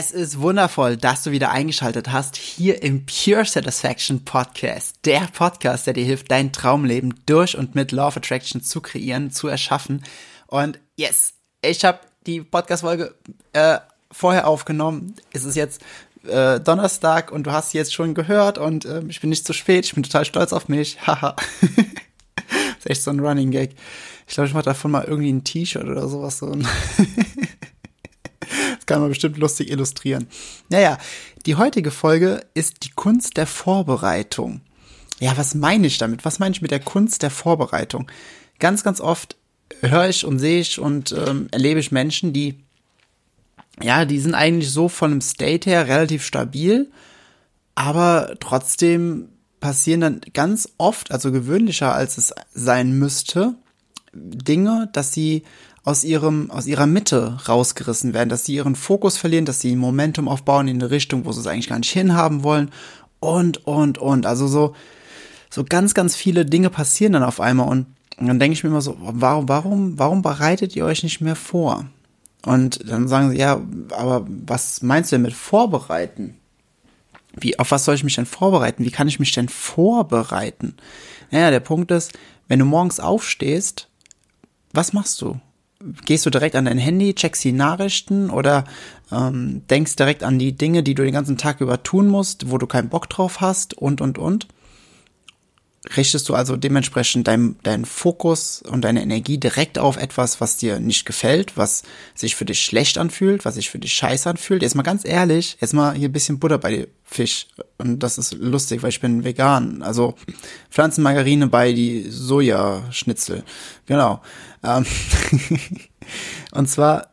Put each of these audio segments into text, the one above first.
Es ist wundervoll, dass du wieder eingeschaltet hast hier im Pure Satisfaction Podcast. Der Podcast, der dir hilft, dein Traumleben durch und mit Law of Attraction zu kreieren, zu erschaffen. Und yes, ich habe die Podcast-Folge äh, vorher aufgenommen. Es ist jetzt äh, Donnerstag und du hast sie jetzt schon gehört und äh, ich bin nicht zu spät. Ich bin total stolz auf mich. Haha. ist echt so ein Running Gag. Ich glaube, ich mache davon mal irgendwie ein T-Shirt oder sowas. So. das kann man bestimmt lustig illustrieren. Naja, die heutige Folge ist die Kunst der Vorbereitung. Ja, was meine ich damit? Was meine ich mit der Kunst der Vorbereitung? Ganz, ganz oft höre ich und sehe ich und ähm, erlebe ich Menschen, die, ja, die sind eigentlich so von dem State her relativ stabil, aber trotzdem passieren dann ganz oft, also gewöhnlicher als es sein müsste, Dinge, dass sie aus ihrem, aus ihrer Mitte rausgerissen werden, dass sie ihren Fokus verlieren, dass sie Momentum aufbauen in eine Richtung, wo sie es eigentlich gar nicht hinhaben wollen und, und, und. Also so, so ganz, ganz viele Dinge passieren dann auf einmal und dann denke ich mir immer so, warum, warum, warum bereitet ihr euch nicht mehr vor? Und dann sagen sie, ja, aber was meinst du denn mit vorbereiten? Wie, auf was soll ich mich denn vorbereiten? Wie kann ich mich denn vorbereiten? Naja, der Punkt ist, wenn du morgens aufstehst, was machst du? Gehst du direkt an dein Handy, checkst die Nachrichten oder ähm, denkst direkt an die Dinge, die du den ganzen Tag über tun musst, wo du keinen Bock drauf hast und, und, und? Richtest du also dementsprechend deinen dein Fokus und deine Energie direkt auf etwas, was dir nicht gefällt, was sich für dich schlecht anfühlt, was sich für dich scheiße anfühlt. Jetzt mal ganz ehrlich, jetzt mal hier ein bisschen Butter bei dir Fisch. Und das ist lustig, weil ich bin vegan. Also Pflanzenmargarine bei die Sojaschnitzel. Genau. Ähm und zwar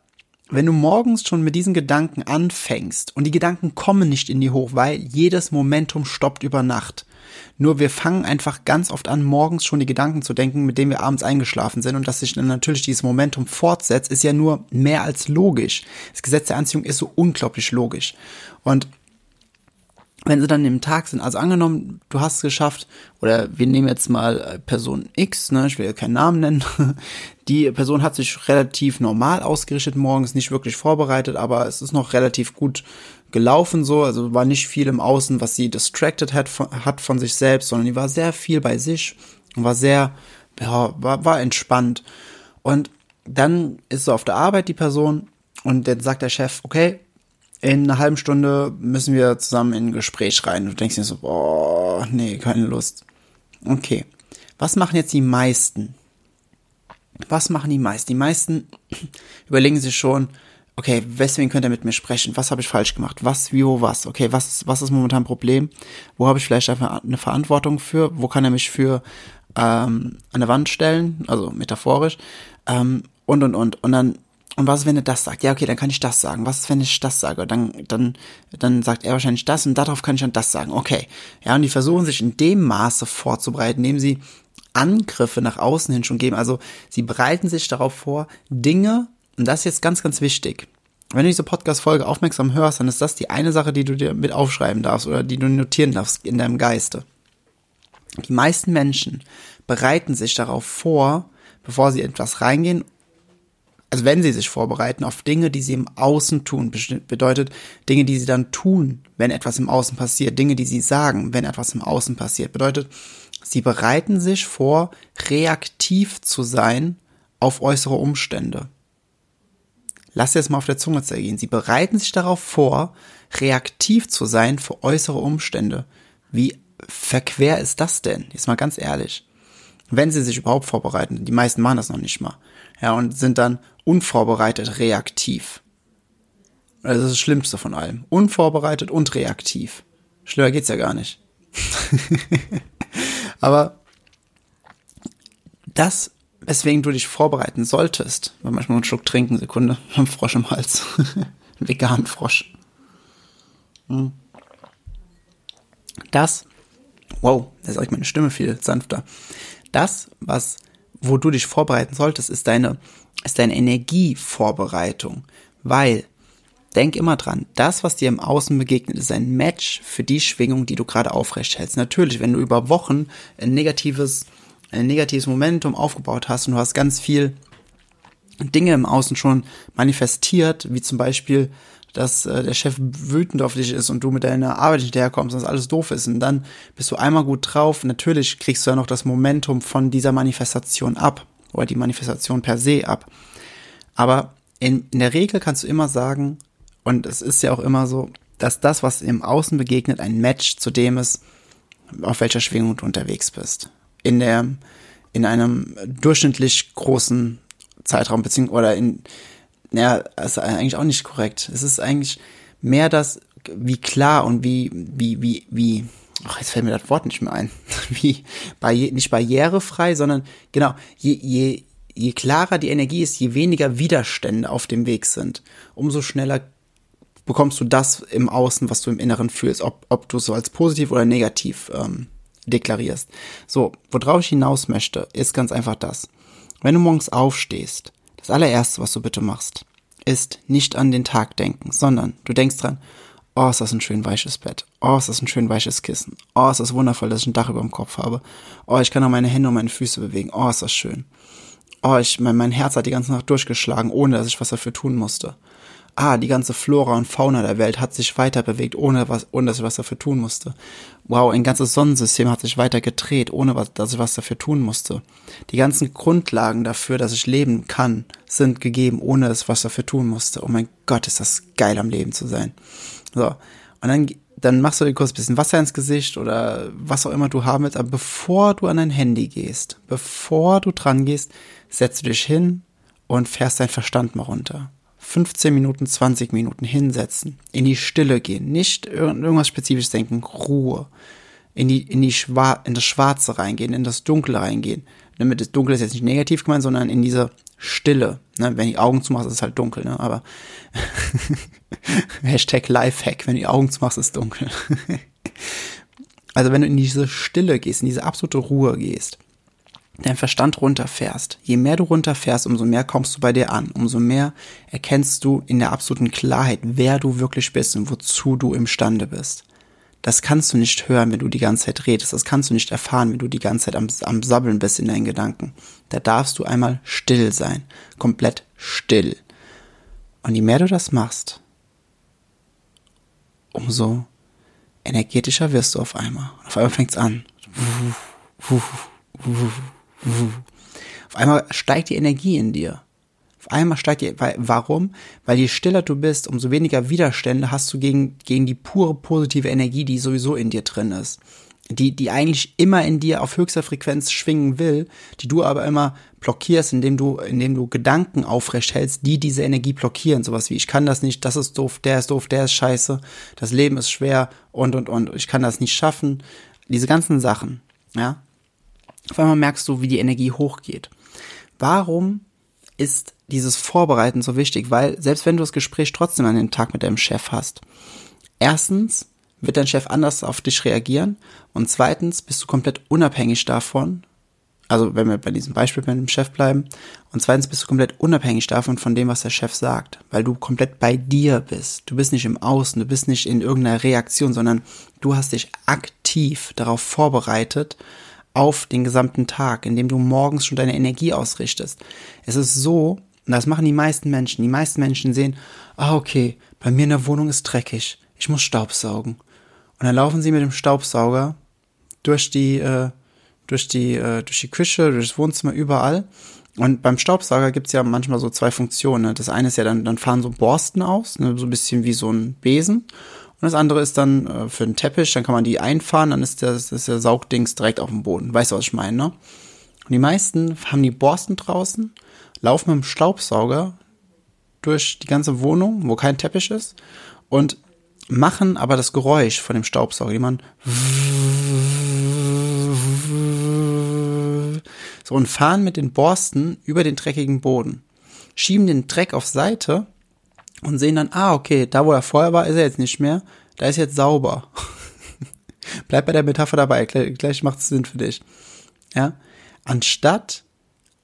wenn du morgens schon mit diesen Gedanken anfängst und die Gedanken kommen nicht in die hoch, weil jedes Momentum stoppt über Nacht. Nur wir fangen einfach ganz oft an, morgens schon die Gedanken zu denken, mit denen wir abends eingeschlafen sind. Und dass sich dann natürlich dieses Momentum fortsetzt, ist ja nur mehr als logisch. Das Gesetz der Anziehung ist so unglaublich logisch. Und wenn sie dann im Tag sind, also angenommen, du hast es geschafft, oder wir nehmen jetzt mal äh, Person X, ne, ich will ja keinen Namen nennen, die Person hat sich relativ normal ausgerichtet morgens, nicht wirklich vorbereitet, aber es ist noch relativ gut gelaufen so, also war nicht viel im Außen, was sie distracted hat von, hat von sich selbst, sondern die war sehr viel bei sich und war sehr, ja, war, war entspannt. Und dann ist so auf der Arbeit die Person und dann sagt der Chef, okay, in einer halben Stunde müssen wir zusammen in ein Gespräch rein. Du denkst dir so, boah, nee, keine Lust. Okay. Was machen jetzt die meisten? Was machen die meisten? Die meisten überlegen sich schon, okay, weswegen könnt ihr mit mir sprechen? Was habe ich falsch gemacht? Was, wie, wo, was? Okay, was, was ist momentan ein Problem? Wo habe ich vielleicht eine Verantwortung für? Wo kann er mich für ähm, an der Wand stellen? Also metaphorisch. Ähm, und, und, und. Und dann, und was wenn er das sagt? Ja, okay, dann kann ich das sagen. Was wenn ich das sage? Dann, dann, dann sagt er wahrscheinlich das und darauf kann ich dann das sagen. Okay. Ja, und die versuchen sich in dem Maße vorzubereiten, indem sie Angriffe nach außen hin schon geben. Also sie bereiten sich darauf vor, Dinge und das ist jetzt ganz, ganz wichtig. Wenn du diese Podcast-Folge aufmerksam hörst, dann ist das die eine Sache, die du dir mit aufschreiben darfst oder die du notieren darfst in deinem Geiste. Die meisten Menschen bereiten sich darauf vor, bevor sie etwas reingehen, also wenn sie sich vorbereiten auf Dinge, die sie im Außen tun, bedeutet Dinge, die sie dann tun, wenn etwas im Außen passiert, Dinge, die sie sagen, wenn etwas im Außen passiert, bedeutet, sie bereiten sich vor, reaktiv zu sein auf äußere Umstände lass dir das mal auf der Zunge zergehen. Sie bereiten sich darauf vor, reaktiv zu sein für äußere Umstände. Wie verquer ist das denn? Jetzt mal ganz ehrlich. Wenn sie sich überhaupt vorbereiten, die meisten machen das noch nicht mal. Ja, und sind dann unvorbereitet reaktiv. Das ist das Schlimmste von allem. Unvorbereitet und reaktiv. Schlimmer geht's ja gar nicht. Aber das weswegen du dich vorbereiten solltest. Weil manchmal einen Schluck trinken, Sekunde, ein Frosch im Hals. ein veganen Frosch. Hm. Das, wow, da ist euch meine Stimme viel sanfter. Das, was, wo du dich vorbereiten solltest, ist deine, ist deine Energievorbereitung. Weil, denk immer dran, das, was dir im Außen begegnet, ist ein Match für die Schwingung, die du gerade aufrecht hältst. Natürlich, wenn du über Wochen ein negatives, ein negatives Momentum aufgebaut hast und du hast ganz viel Dinge im Außen schon manifestiert, wie zum Beispiel dass äh, der Chef wütend auf dich ist und du mit deiner Arbeit nicht herkommst und das alles doof ist. Und dann bist du einmal gut drauf. Natürlich kriegst du ja noch das Momentum von dieser Manifestation ab oder die Manifestation per se ab. Aber in, in der Regel kannst du immer sagen, und es ist ja auch immer so, dass das, was im Außen begegnet, ein Match zu dem ist, auf welcher Schwingung du unterwegs bist. In der, in einem durchschnittlich großen Zeitraum, beziehungsweise, oder in, ja, ist eigentlich auch nicht korrekt. Es ist eigentlich mehr das, wie klar und wie, wie, wie, wie, ach, jetzt fällt mir das Wort nicht mehr ein, wie, barri nicht barrierefrei, sondern genau, je, je, je klarer die Energie ist, je weniger Widerstände auf dem Weg sind, umso schneller bekommst du das im Außen, was du im Inneren fühlst, ob, ob du es so als positiv oder negativ ähm, deklarierst. So, worauf ich hinaus möchte, ist ganz einfach das. Wenn du morgens aufstehst, das allererste, was du bitte machst, ist nicht an den Tag denken, sondern du denkst dran, oh, ist das ein schön weiches Bett, oh, ist das ein schön weiches Kissen, oh, ist das wundervoll, dass ich ein Dach über dem Kopf habe, oh, ich kann auch meine Hände und meine Füße bewegen, oh, ist das schön. Oh, ich, mein, mein Herz hat die ganze Nacht durchgeschlagen, ohne dass ich was dafür tun musste ah, die ganze Flora und Fauna der Welt hat sich weiter bewegt, ohne, was, ohne dass ich was dafür tun musste. Wow, ein ganzes Sonnensystem hat sich weiter gedreht, ohne was, dass ich was dafür tun musste. Die ganzen Grundlagen dafür, dass ich leben kann, sind gegeben, ohne dass ich was dafür tun musste. Oh mein Gott, ist das geil am Leben zu sein. So. Und dann, dann machst du dir kurz ein bisschen Wasser ins Gesicht oder was auch immer du haben willst. Aber bevor du an dein Handy gehst, bevor du dran gehst, setzt du dich hin und fährst deinen Verstand mal runter. 15 Minuten, 20 Minuten hinsetzen, in die Stille gehen, nicht irgendwas Spezifisches denken, Ruhe, in die, in die Schwa in das Schwarze reingehen, in das Dunkle reingehen. Damit das Dunkle ist jetzt nicht negativ gemeint, sondern in diese Stille. Ne? Wenn die Augen zumachst, ist es halt dunkel, ne? Aber Hashtag Lifehack, wenn die Augen zumachst, ist es dunkel. also wenn du in diese Stille gehst, in diese absolute Ruhe gehst, dein Verstand runterfährst. Je mehr du runterfährst, umso mehr kommst du bei dir an, umso mehr erkennst du in der absoluten Klarheit, wer du wirklich bist und wozu du imstande bist. Das kannst du nicht hören, wenn du die ganze Zeit redest. Das kannst du nicht erfahren, wenn du die ganze Zeit am, am Sabbeln bist in deinen Gedanken. Da darfst du einmal still sein. Komplett still. Und je mehr du das machst, umso energetischer wirst du auf einmal. Auf einmal fängt's an. Auf einmal steigt die Energie in dir. Auf einmal steigt die, weil, warum? Weil je stiller du bist, umso weniger Widerstände hast du gegen, gegen die pure positive Energie, die sowieso in dir drin ist. Die, die eigentlich immer in dir auf höchster Frequenz schwingen will, die du aber immer blockierst, indem du, indem du Gedanken aufrecht hältst, die diese Energie blockieren. Sowas wie, ich kann das nicht, das ist doof, der ist doof, der ist scheiße, das Leben ist schwer und, und, und, ich kann das nicht schaffen. Diese ganzen Sachen, ja. Auf einmal merkst du, wie die Energie hochgeht. Warum ist dieses Vorbereiten so wichtig? Weil selbst wenn du das Gespräch trotzdem an den Tag mit deinem Chef hast, erstens wird dein Chef anders auf dich reagieren und zweitens bist du komplett unabhängig davon, also wenn wir bei diesem Beispiel mit dem Chef bleiben, und zweitens bist du komplett unabhängig davon, von dem, was der Chef sagt, weil du komplett bei dir bist. Du bist nicht im Außen, du bist nicht in irgendeiner Reaktion, sondern du hast dich aktiv darauf vorbereitet, auf den gesamten Tag, indem du morgens schon deine Energie ausrichtest. Es ist so, und das machen die meisten Menschen. Die meisten Menschen sehen, ah, okay, bei mir in der Wohnung ist dreckig. Ich muss Staubsaugen. Und dann laufen sie mit dem Staubsauger durch die, äh, durch die, äh, durch die Küche, durch das Wohnzimmer, überall. Und beim Staubsauger gibt's ja manchmal so zwei Funktionen. Ne? Das eine ist ja dann, dann fahren so Borsten aus, ne? so ein bisschen wie so ein Besen. Und das andere ist dann äh, für den Teppich, dann kann man die einfahren, dann ist, das, ist der Saugdings direkt auf dem Boden. Weißt du, was ich meine, ne? Und die meisten haben die Borsten draußen, laufen mit dem Staubsauger durch die ganze Wohnung, wo kein Teppich ist, und machen aber das Geräusch von dem Staubsauger, die man So, und fahren mit den Borsten über den dreckigen Boden. Schieben den Dreck auf Seite und sehen dann, ah, okay, da wo er vorher war, ist er jetzt nicht mehr. Da ist jetzt sauber. Bleib bei der Metapher dabei, gleich, gleich macht es Sinn für dich. Ja, anstatt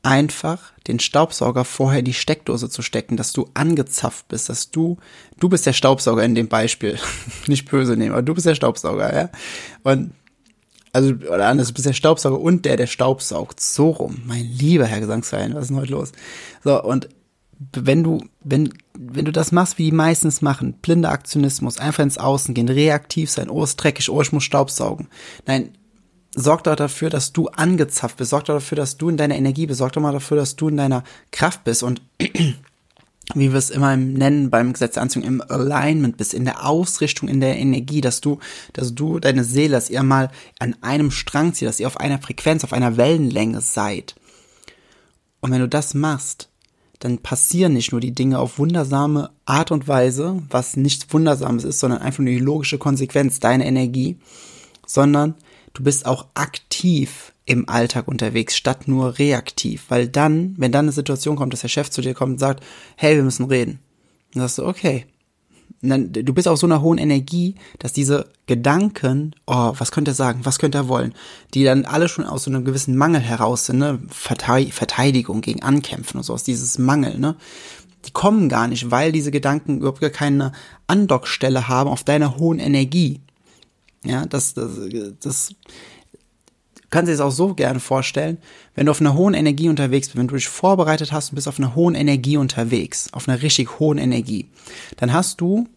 einfach den Staubsauger vorher in die Steckdose zu stecken, dass du angezapft bist, dass du, du bist der Staubsauger in dem Beispiel, nicht böse nehmen, aber du bist der Staubsauger, ja. Und also, oder anders, du bist der Staubsauger und der, der Staubsaugt. So rum. Mein lieber Herr Gesangsverein, was ist denn heute los? So, und wenn du, wenn, wenn du das machst, wie die meistens machen, blinder Aktionismus, einfach ins Außen gehen, reaktiv sein, oh, ist dreckig, oh, ich muss Staubsaugen. Nein, sorg doch dafür, dass du angezapft bist, sorg doch dafür, dass du in deiner Energie bist, sorg doch mal dafür, dass du in deiner Kraft bist und wie wir es immer nennen beim Gesetz der Anziehung, im Alignment bist, in der Ausrichtung, in der Energie, dass du, dass du, deine Seele, dass ihr mal an einem Strang zieht, dass ihr auf einer Frequenz, auf einer Wellenlänge seid. Und wenn du das machst, dann passieren nicht nur die Dinge auf wundersame Art und Weise, was nichts Wundersames ist, sondern einfach nur die logische Konsequenz deiner Energie, sondern du bist auch aktiv im Alltag unterwegs, statt nur reaktiv. Weil dann, wenn dann eine Situation kommt, dass der Chef zu dir kommt und sagt, hey, wir müssen reden, dann sagst du, okay, dann, du bist auf so einer hohen Energie, dass diese Gedanken, oh, was könnte er sagen, was könnte er wollen, die dann alle schon aus so einem gewissen Mangel heraus sind, ne, Verteidigung gegen Ankämpfen und so, aus dieses Mangel, ne, die kommen gar nicht, weil diese Gedanken überhaupt gar keine Andockstelle haben auf deiner hohen Energie. Ja, das, das, das, kannst dir das auch so gerne vorstellen, wenn du auf einer hohen Energie unterwegs bist, wenn du dich vorbereitet hast und bist auf einer hohen Energie unterwegs, auf einer richtig hohen Energie, dann hast du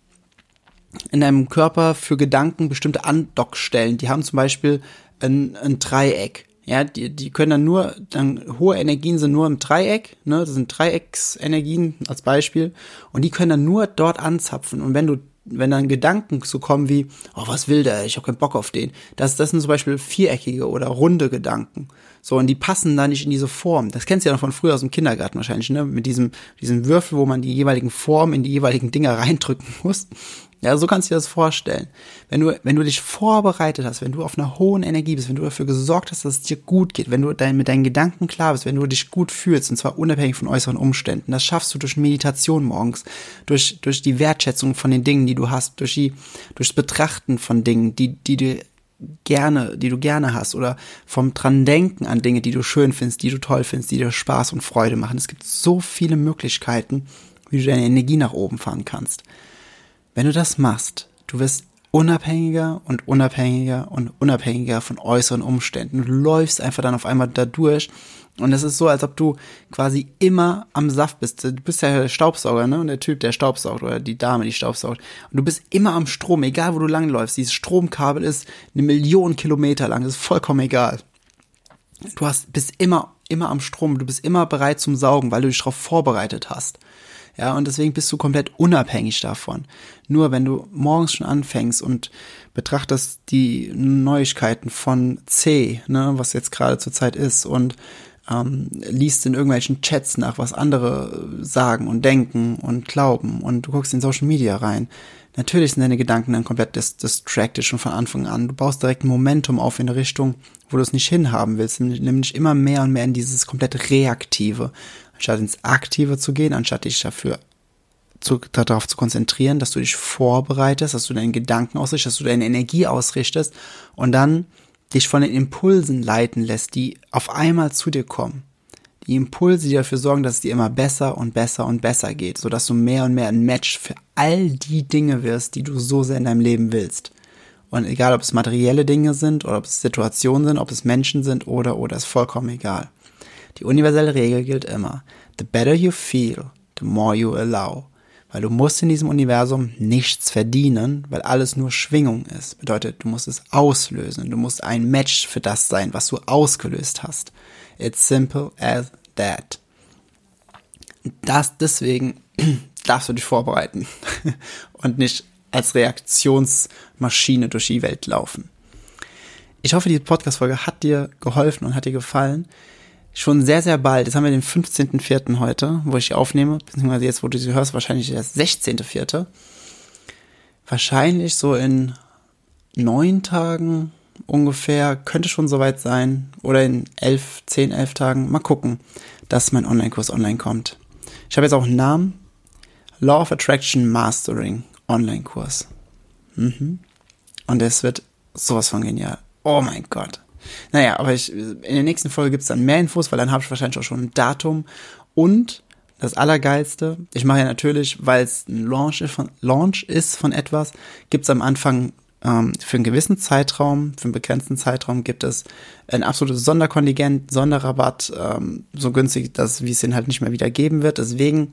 in deinem Körper für Gedanken bestimmte Andockstellen. Die haben zum Beispiel ein, ein Dreieck. Ja, die, die können dann nur, dann hohe Energien sind nur im Dreieck, ne, das sind Dreiecksenergien als Beispiel, und die können dann nur dort anzapfen. Und wenn du wenn dann Gedanken so kommen wie, oh, was will der, ich habe keinen Bock auf den. Das, das sind zum Beispiel viereckige oder runde Gedanken. So, und die passen da nicht in diese Form. Das kennst du ja noch von früher aus dem Kindergarten wahrscheinlich, ne? Mit diesem, diesem Würfel, wo man die jeweiligen Formen in die jeweiligen Dinger reindrücken muss. Ja, so kannst du dir das vorstellen. Wenn du, wenn du dich vorbereitet hast, wenn du auf einer hohen Energie bist, wenn du dafür gesorgt hast, dass es dir gut geht, wenn du dein, mit deinen Gedanken klar bist, wenn du dich gut fühlst, und zwar unabhängig von äußeren Umständen, das schaffst du durch Meditation morgens, durch, durch die Wertschätzung von den Dingen, die du hast, durch die, durchs Betrachten von Dingen, die, die dir gerne, die du gerne hast oder vom dran denken an Dinge, die du schön findest, die du toll findest, die dir Spaß und Freude machen. Es gibt so viele Möglichkeiten, wie du deine Energie nach oben fahren kannst. Wenn du das machst, du wirst unabhängiger und unabhängiger und unabhängiger von äußeren Umständen. Du läufst einfach dann auf einmal da durch und es ist so, als ob du quasi immer am Saft bist. Du bist ja der Staubsauger, ne? Und der Typ, der staubsaugt oder die Dame, die staubsaugt. Und du bist immer am Strom, egal wo du langläufst. Dieses Stromkabel ist eine Million Kilometer lang. Das ist vollkommen egal. Du hast, bist immer, immer am Strom. Du bist immer bereit zum Saugen, weil du dich darauf vorbereitet hast. Ja, und deswegen bist du komplett unabhängig davon. Nur wenn du morgens schon anfängst und betrachtest die Neuigkeiten von C, ne, was jetzt gerade zur Zeit ist und ähm, liest in irgendwelchen Chats nach, was andere sagen und denken und glauben und du guckst in Social Media rein. Natürlich sind deine Gedanken dann komplett dis distracted schon von Anfang an. Du baust direkt ein Momentum auf in eine Richtung, wo du es nicht hinhaben willst, nämlich immer mehr und mehr in dieses komplett Reaktive anstatt ins Aktive zu gehen, anstatt dich dafür zu, darauf zu konzentrieren, dass du dich vorbereitest, dass du deinen Gedanken ausrichtest, dass du deine Energie ausrichtest und dann dich von den Impulsen leiten lässt, die auf einmal zu dir kommen. Die Impulse, die dafür sorgen, dass es dir immer besser und besser und besser geht, sodass du mehr und mehr ein Match für all die Dinge wirst, die du so sehr in deinem Leben willst. Und egal, ob es materielle Dinge sind oder ob es Situationen sind, ob es Menschen sind oder oder ist vollkommen egal. Die universelle Regel gilt immer. The better you feel, the more you allow. Weil du musst in diesem Universum nichts verdienen, weil alles nur Schwingung ist. Bedeutet, du musst es auslösen. Du musst ein Match für das sein, was du ausgelöst hast. It's simple as that. Das deswegen darfst du dich vorbereiten und nicht als Reaktionsmaschine durch die Welt laufen. Ich hoffe, die Podcast-Folge hat dir geholfen und hat dir gefallen schon sehr, sehr bald, jetzt haben wir den 15.04. heute, wo ich aufnehme, beziehungsweise jetzt, wo du sie hörst, wahrscheinlich der 16.04. Wahrscheinlich so in neun Tagen, ungefähr, könnte schon soweit sein, oder in elf, zehn, elf Tagen, mal gucken, dass mein Online-Kurs online kommt. Ich habe jetzt auch einen Namen, Law of Attraction Mastering Online-Kurs. Mhm. Und es wird sowas von genial. Oh mein Gott. Naja, aber ich, in der nächsten Folge gibt es dann mehr Infos, weil dann habe ich wahrscheinlich auch schon ein Datum. Und das Allergeilste, ich mache ja natürlich, weil es ein Launch ist von, Launch ist von etwas, gibt es am Anfang ähm, für einen gewissen Zeitraum, für einen begrenzten Zeitraum gibt es ein absolutes Sonderkontingent, Sonderrabatt, ähm, so günstig, dass wie es den halt nicht mehr wieder geben wird. Deswegen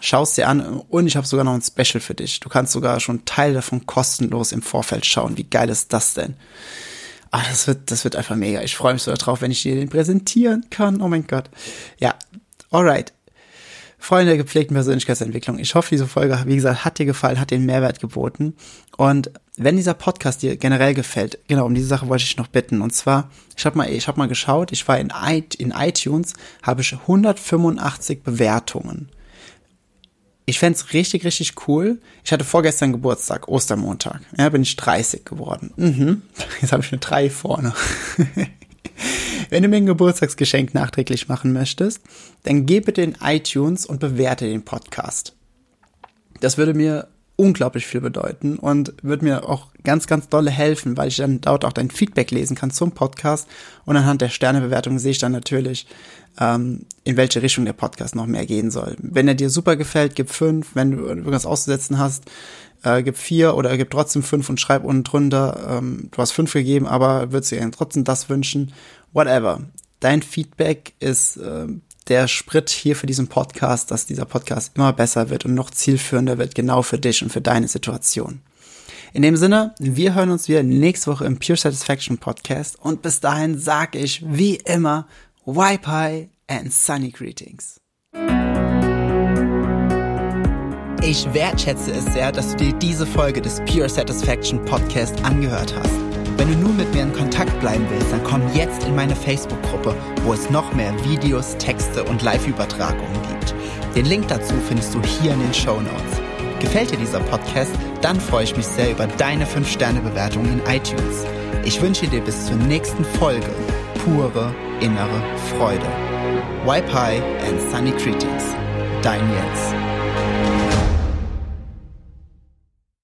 schaust dir an und ich habe sogar noch ein Special für dich. Du kannst sogar schon Teil davon kostenlos im Vorfeld schauen. Wie geil ist das denn? Ah, das wird, das wird einfach mega. Ich freue mich so darauf, wenn ich dir den präsentieren kann. Oh mein Gott. Ja, alright. Freunde der gepflegten Persönlichkeitsentwicklung. Ich hoffe, diese Folge, wie gesagt, hat dir gefallen, hat den Mehrwert geboten. Und wenn dieser Podcast dir generell gefällt, genau, um diese Sache wollte ich noch bitten. Und zwar, ich habe mal, ich habe mal geschaut, ich war in, in iTunes, habe ich 185 Bewertungen. Ich fände richtig, richtig cool. Ich hatte vorgestern Geburtstag, Ostermontag. Ja, bin ich 30 geworden. Mhm. Jetzt habe ich eine 3 vorne. Wenn du mir ein Geburtstagsgeschenk nachträglich machen möchtest, dann geh bitte in iTunes und bewerte den Podcast. Das würde mir unglaublich viel bedeuten und wird mir auch ganz, ganz dolle helfen, weil ich dann dort auch dein Feedback lesen kann zum Podcast und anhand der Sternebewertung sehe ich dann natürlich, ähm, in welche Richtung der Podcast noch mehr gehen soll. Wenn er dir super gefällt, gib fünf. Wenn du irgendwas auszusetzen hast, äh, gib vier oder gib trotzdem fünf und schreib unten drunter, ähm, du hast fünf gegeben, aber würdest dir trotzdem das wünschen. Whatever. Dein Feedback ist äh, der Sprit hier für diesen Podcast, dass dieser Podcast immer besser wird und noch zielführender wird, genau für dich und für deine Situation. In dem Sinne, wir hören uns wieder nächste Woche im Pure Satisfaction Podcast und bis dahin sage ich wie immer, Wi-Fi and sunny greetings. Ich wertschätze es sehr, dass du dir diese Folge des Pure Satisfaction Podcast angehört hast. Wenn du nun mit mir in Kontakt bleiben willst, dann komm jetzt in meine Facebook-Gruppe, wo es noch mehr Videos, Texte und Live-Übertragungen gibt. Den Link dazu findest du hier in den Show Notes. Gefällt dir dieser Podcast? Dann freue ich mich sehr über deine 5-Sterne-Bewertung in iTunes. Ich wünsche dir bis zur nächsten Folge pure innere Freude. High and Sunny Greetings. Dein Jens.